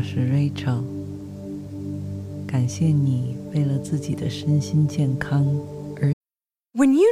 我是 Rachel，感谢你为了自己的身心健康。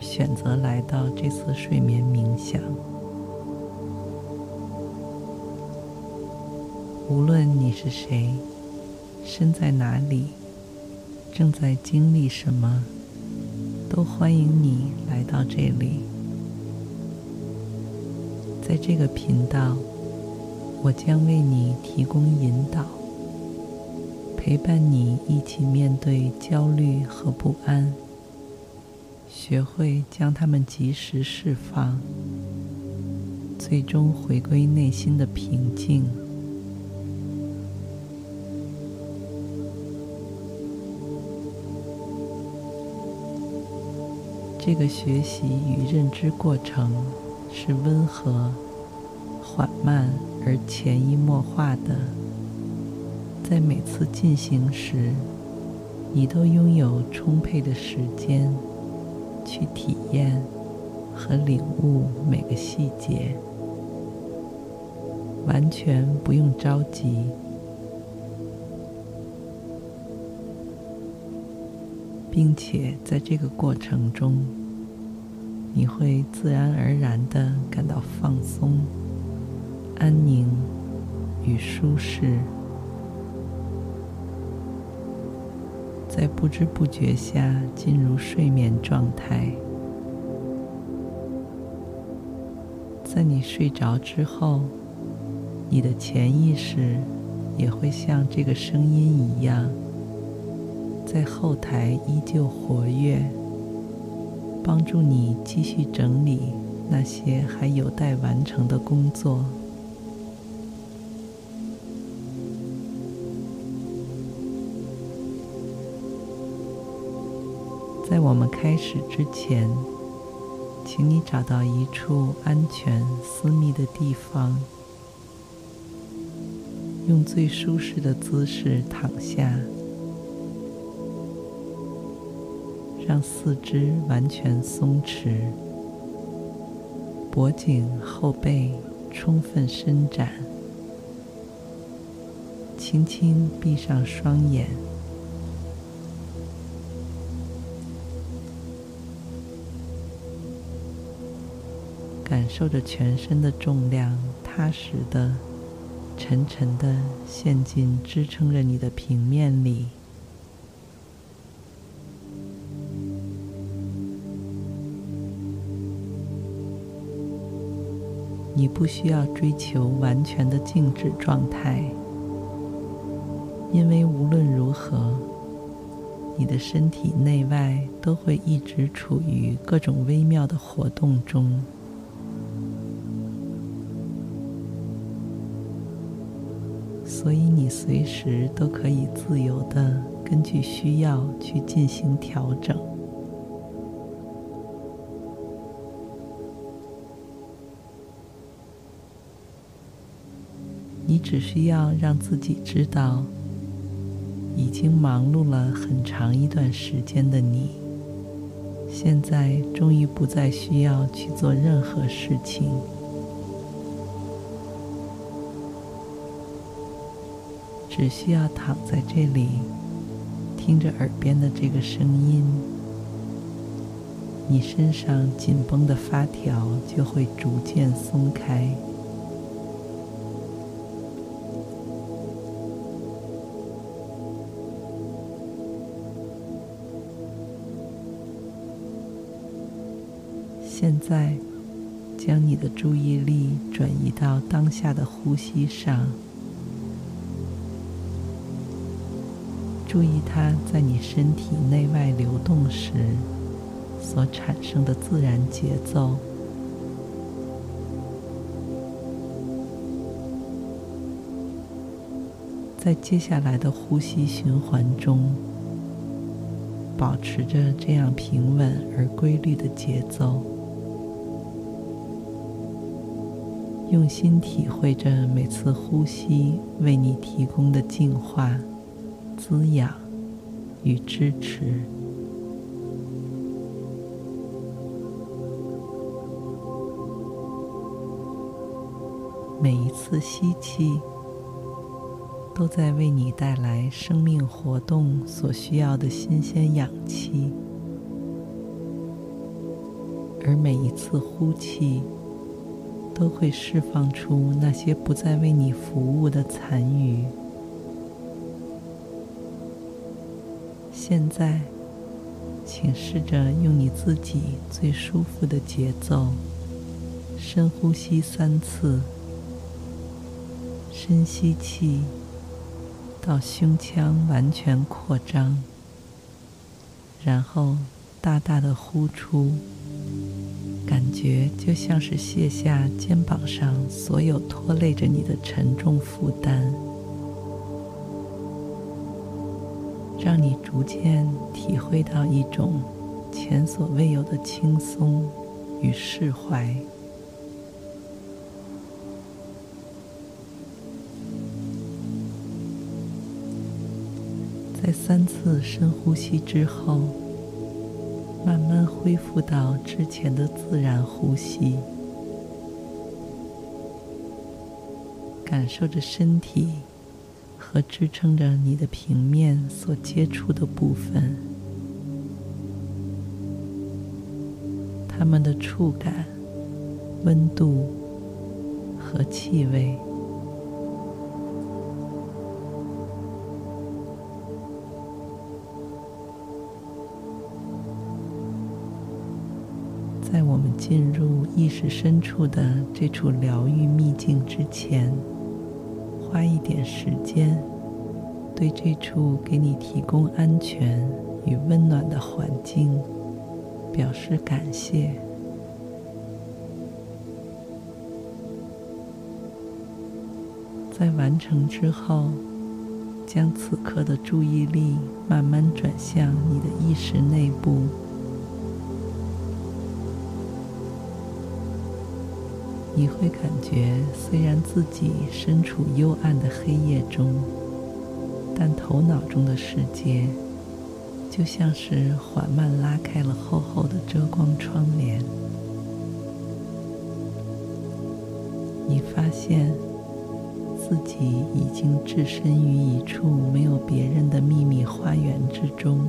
选择来到这次睡眠冥想，无论你是谁，身在哪里，正在经历什么，都欢迎你来到这里。在这个频道，我将为你提供引导，陪伴你一起面对焦虑和不安。学会将它们及时释放，最终回归内心的平静。这个学习与认知过程是温和、缓慢而潜移默化的，在每次进行时，你都拥有充沛的时间。去体验和领悟每个细节，完全不用着急，并且在这个过程中，你会自然而然的感到放松、安宁与舒适。在不知不觉下进入睡眠状态，在你睡着之后，你的潜意识也会像这个声音一样，在后台依旧活跃，帮助你继续整理那些还有待完成的工作。在我们开始之前，请你找到一处安全、私密的地方，用最舒适的姿势躺下，让四肢完全松弛，脖颈、后背充分伸展，轻轻闭上双眼。受着全身的重量，踏实的、沉沉的陷进支撑着你的平面里。你不需要追求完全的静止状态，因为无论如何，你的身体内外都会一直处于各种微妙的活动中。所以你随时都可以自由的根据需要去进行调整。你只需要让自己知道，已经忙碌了很长一段时间的你，现在终于不再需要去做任何事情。只需要躺在这里，听着耳边的这个声音，你身上紧绷的发条就会逐渐松开。现在，将你的注意力转移到当下的呼吸上。注意它在你身体内外流动时所产生的自然节奏。在接下来的呼吸循环中，保持着这样平稳而规律的节奏，用心体会着每次呼吸为你提供的净化、滋养与支持。每一次吸气，都在为你带来生命活动所需要的新鲜氧气，而每一次呼气，都会释放出那些不再为你服务的残余。现在，请试着用你自己最舒服的节奏，深呼吸三次，深吸气。到胸腔完全扩张，然后大大的呼出，感觉就像是卸下肩膀上所有拖累着你的沉重负担，让你逐渐体会到一种前所未有的轻松与释怀。在三次深呼吸之后，慢慢恢复到之前的自然呼吸，感受着身体和支撑着你的平面所接触的部分，它们的触感、温度和气味。在我们进入意识深处的这处疗愈秘境之前，花一点时间，对这处给你提供安全与温暖的环境表示感谢。在完成之后，将此刻的注意力慢慢转向你的意识内部。你会感觉，虽然自己身处幽暗的黑夜中，但头脑中的世界就像是缓慢拉开了厚厚的遮光窗帘。你发现自己已经置身于一处没有别人的秘密花园之中。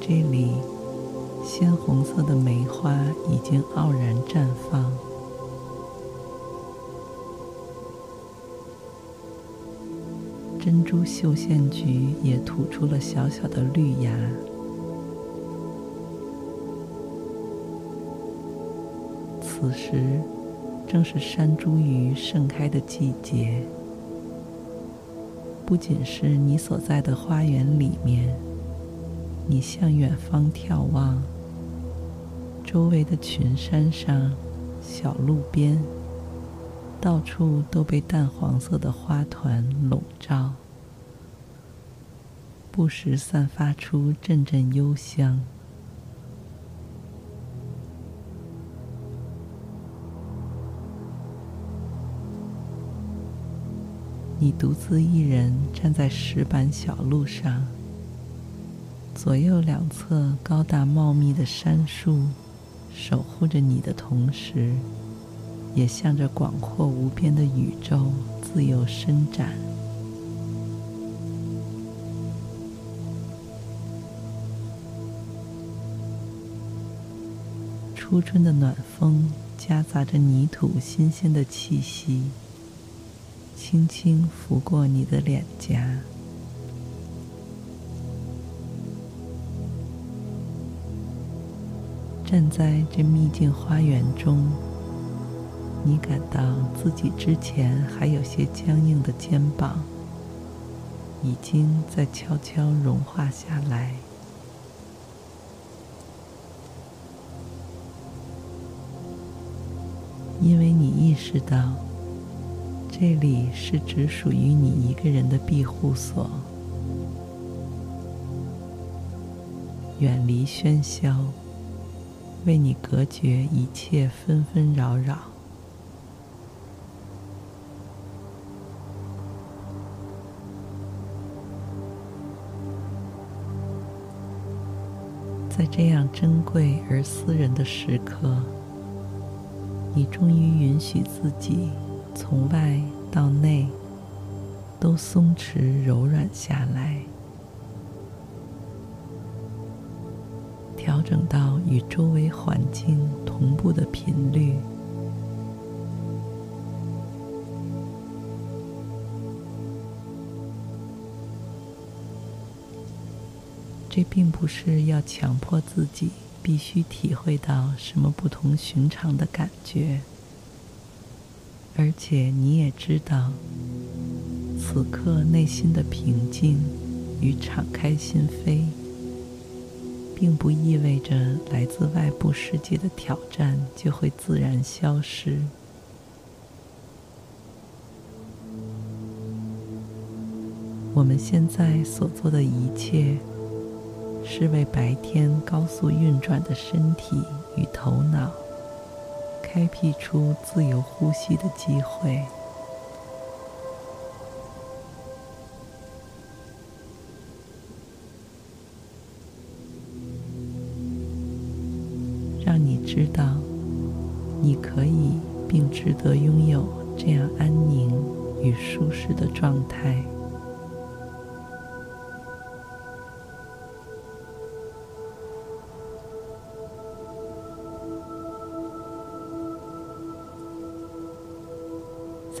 这里，鲜红色的梅花已经傲然绽放，珍珠绣线菊也吐出了小小的绿芽。此时，正是山茱萸盛开的季节，不仅是你所在的花园里面。你向远方眺望，周围的群山上、小路边，到处都被淡黄色的花团笼罩，不时散发出阵阵幽香。你独自一人站在石板小路上。左右两侧高大茂密的杉树守护着你的同时，也向着广阔无边的宇宙自由伸展。初春的暖风夹杂着泥土新鲜的气息，轻轻拂过你的脸颊。站在这秘境花园中，你感到自己之前还有些僵硬的肩膀，已经在悄悄融化下来。因为你意识到，这里是只属于你一个人的庇护所，远离喧嚣，为你隔绝一切纷纷扰扰。在这样珍贵而私人的时刻，你终于允许自己从外到内都松弛柔软下来，整到与周围环境同步的频率。这并不是要强迫自己必须体会到什么不同寻常的感觉，而且你也知道，此刻内心的平静与敞开心扉，并不意味着来自外部世界的挑战就会自然消失。我们现在所做的一切，是为白天高速运转的身体与头脑开辟出自由呼吸的机会，知道你可以并值得拥有这样安宁与舒适的状态。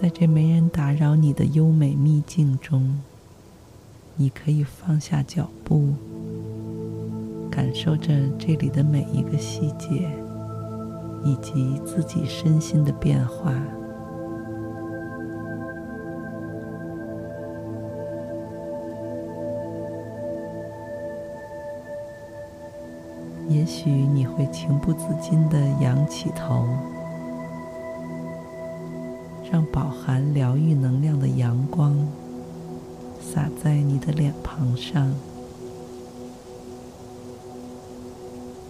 在这没人打扰你的优美秘境中，你可以放下脚步，感受着这里的每一个细节，以及自己身心的变化。也许你会情不自禁地仰起头。让饱含疗愈能量的阳光洒在你的脸庞上，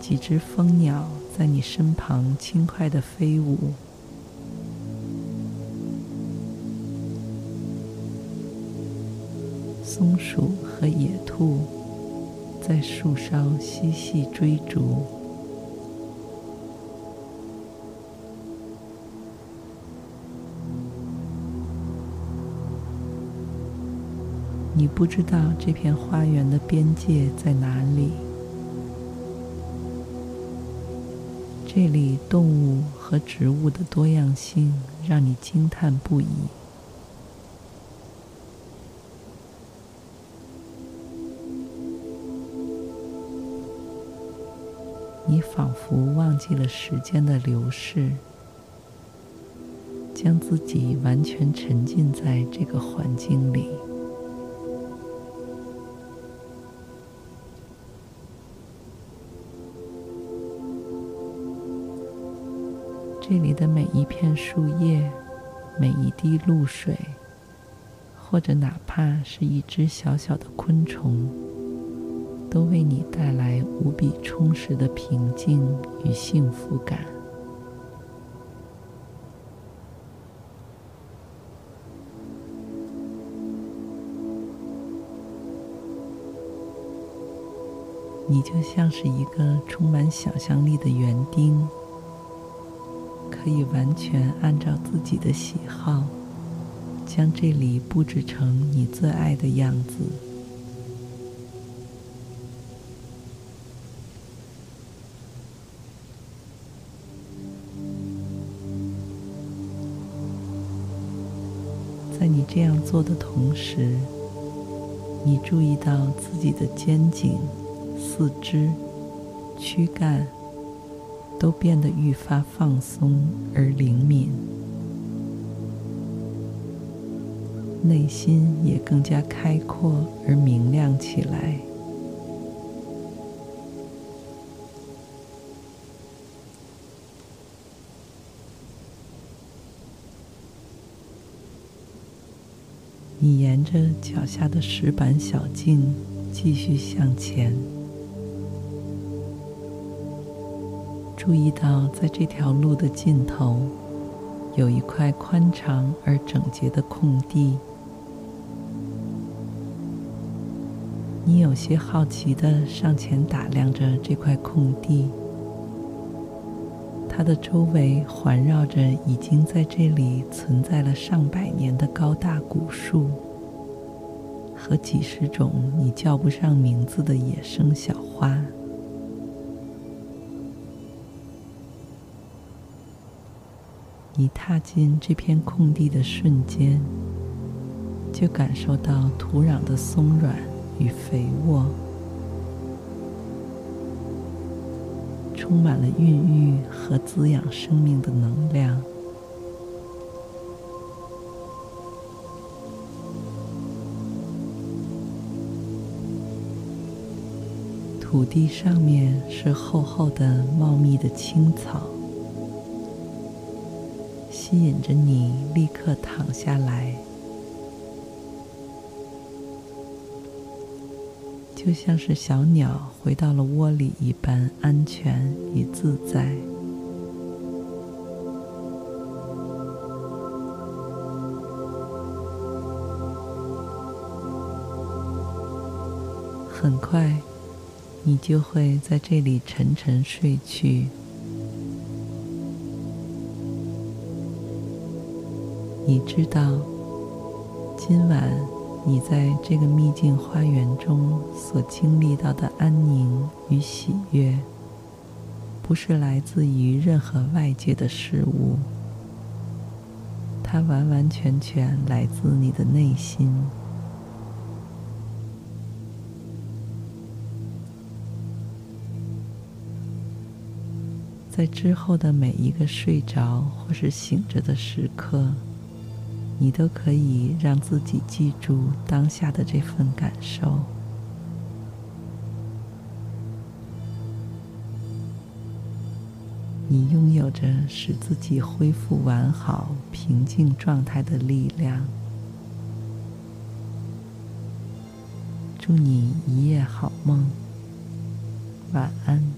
几只蜂鸟在你身旁轻快的飞舞，松鼠和野兔在树梢嬉戏追逐。你不知道这片花园的边界在哪里，这里动物和植物的多样性让你惊叹不已。你仿佛忘记了时间的流逝，将自己完全沉浸在这个环境里。这里的每一片树叶，每一滴露水，或者哪怕是一只小小的昆虫，都为你带来无比充实的平静与幸福感。你就像是一个充满想象力的园丁。可以完全按照自己的喜好，将这里布置成你最爱的样子。在你这样做的同时，你注意到自己的肩颈、四肢、躯干。都变得愈发放松而灵敏。内心也更加开阔而明亮起来。你沿着脚下的石板小径继续向前。注意到在这条路的尽头有一块宽敞而整洁的空地。你有些好奇的上前打量着这块空地。它的周围环绕着已经在这里存在了上百年的高大古树，和几十种你叫不上名字的野生小花。你踏进这片空地的瞬间，就感受到土壤的松软与肥沃。充满了孕育和滋养生命的能量。土地上面是厚厚的、茂密的青草，吸引着你立刻躺下来。就像是小鸟回到了窝里一般安全与自在。很快，你就会在这里沉沉睡去。你知道，今晚。你在这个秘境花园中所经历到的安宁与喜悦，不是来自于任何外界的事物，它完完全全来自你的内心。在之后的每一个睡着或是醒着的时刻。你都可以让自己记住当下的这份感受。你拥有着使自己恢复完好、平静状态的力量。祝你一夜好梦，晚安。